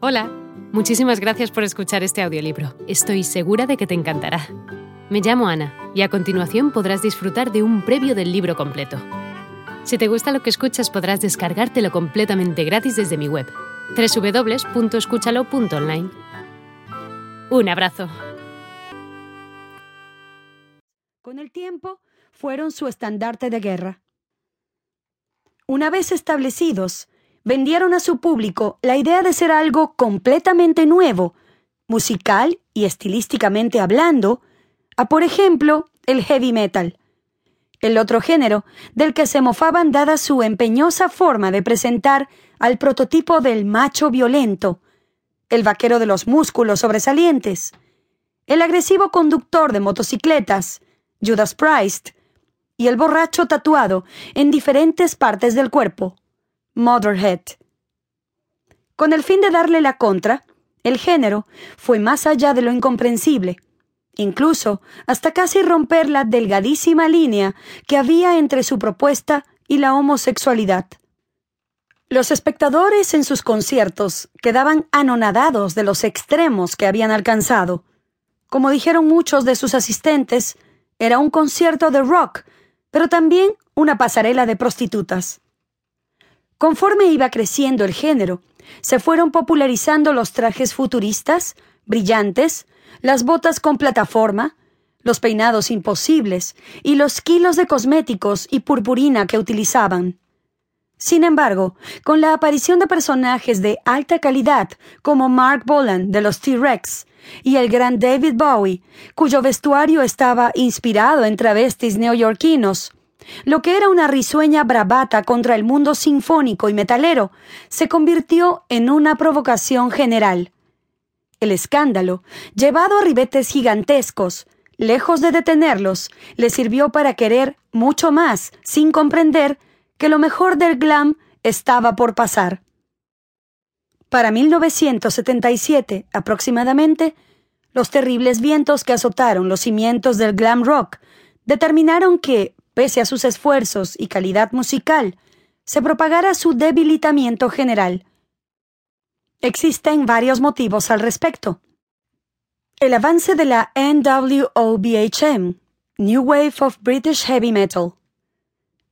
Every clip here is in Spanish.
Hola, muchísimas gracias por escuchar este audiolibro. Estoy segura de que te encantará. Me llamo Ana y a continuación podrás disfrutar de un previo del libro completo. Si te gusta lo que escuchas podrás descargártelo completamente gratis desde mi web, www.escúchalo.online. Un abrazo. Con el tiempo, fueron su estandarte de guerra. Una vez establecidos, vendieron a su público la idea de ser algo completamente nuevo, musical y estilísticamente hablando, a por ejemplo el heavy metal, el otro género del que se mofaban dada su empeñosa forma de presentar al prototipo del macho violento, el vaquero de los músculos sobresalientes, el agresivo conductor de motocicletas, Judas Priest, y el borracho tatuado en diferentes partes del cuerpo. Motherhead. Con el fin de darle la contra, el género fue más allá de lo incomprensible, incluso hasta casi romper la delgadísima línea que había entre su propuesta y la homosexualidad. Los espectadores en sus conciertos quedaban anonadados de los extremos que habían alcanzado. Como dijeron muchos de sus asistentes, era un concierto de rock, pero también una pasarela de prostitutas. Conforme iba creciendo el género, se fueron popularizando los trajes futuristas, brillantes, las botas con plataforma, los peinados imposibles y los kilos de cosméticos y purpurina que utilizaban. Sin embargo, con la aparición de personajes de alta calidad como Mark Bolan de los T-Rex y el gran David Bowie, cuyo vestuario estaba inspirado en travestis neoyorquinos, lo que era una risueña bravata contra el mundo sinfónico y metalero se convirtió en una provocación general. El escándalo, llevado a ribetes gigantescos, lejos de detenerlos, le sirvió para querer mucho más, sin comprender que lo mejor del glam estaba por pasar. Para 1977 aproximadamente, los terribles vientos que azotaron los cimientos del glam rock determinaron que, pese a sus esfuerzos y calidad musical, se propagara su debilitamiento general. Existen varios motivos al respecto. El avance de la NWOBHM, New Wave of British Heavy Metal.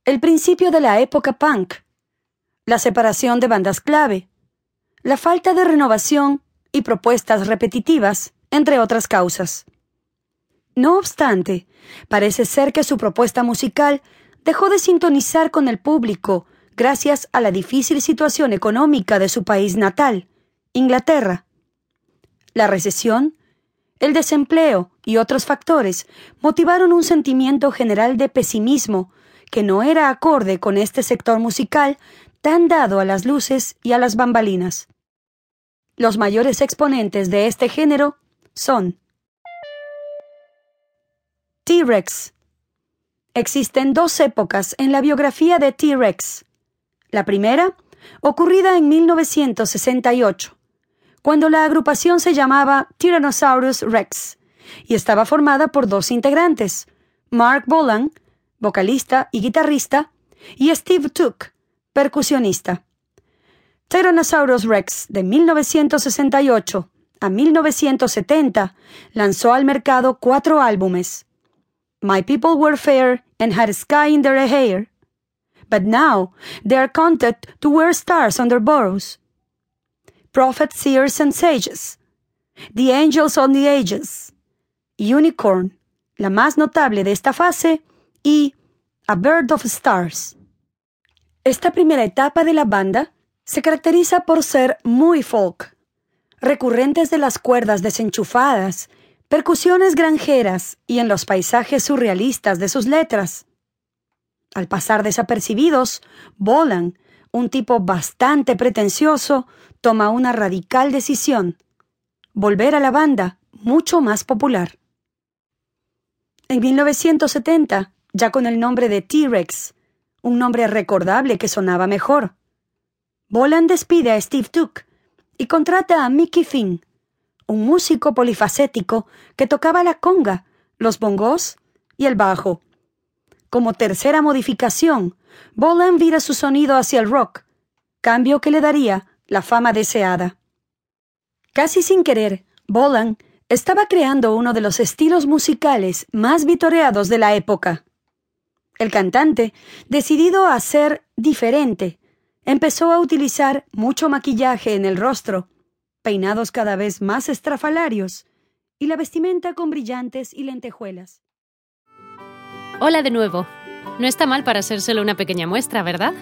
El principio de la época punk. La separación de bandas clave. La falta de renovación y propuestas repetitivas, entre otras causas. No obstante, parece ser que su propuesta musical dejó de sintonizar con el público gracias a la difícil situación económica de su país natal, Inglaterra. La recesión, el desempleo y otros factores motivaron un sentimiento general de pesimismo que no era acorde con este sector musical tan dado a las luces y a las bambalinas. Los mayores exponentes de este género son T-Rex. Existen dos épocas en la biografía de T-Rex. La primera, ocurrida en 1968, cuando la agrupación se llamaba Tyrannosaurus Rex y estaba formada por dos integrantes, Mark Bolan, vocalista y guitarrista, y Steve Took, percusionista. Tyrannosaurus Rex de 1968 a 1970 lanzó al mercado cuatro álbumes, My people were fair and had a sky in their hair. But now they are content to wear stars on their burrows. Prophets, seers, and sages. The angels on the ages. Unicorn, la más notable de esta fase, y A Bird of Stars. Esta primera etapa de la banda se caracteriza por ser muy folk, recurrentes de las cuerdas desenchufadas percusiones granjeras y en los paisajes surrealistas de sus letras. Al pasar desapercibidos, Bolan, un tipo bastante pretencioso, toma una radical decisión, volver a la banda mucho más popular. En 1970, ya con el nombre de T-Rex, un nombre recordable que sonaba mejor, Bolan despide a Steve Took y contrata a Mickey Finn, un músico polifacético que tocaba la conga, los bongos y el bajo. Como tercera modificación, Bolan vira su sonido hacia el rock, cambio que le daría la fama deseada. Casi sin querer, Bolan estaba creando uno de los estilos musicales más vitoreados de la época. El cantante, decidido a ser diferente, empezó a utilizar mucho maquillaje en el rostro, peinados cada vez más estrafalarios y la vestimenta con brillantes y lentejuelas. Hola de nuevo. No está mal para ser solo una pequeña muestra, ¿verdad?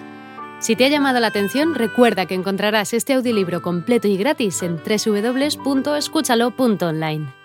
Si te ha llamado la atención, recuerda que encontrarás este audiolibro completo y gratis en www.escúchalo.online.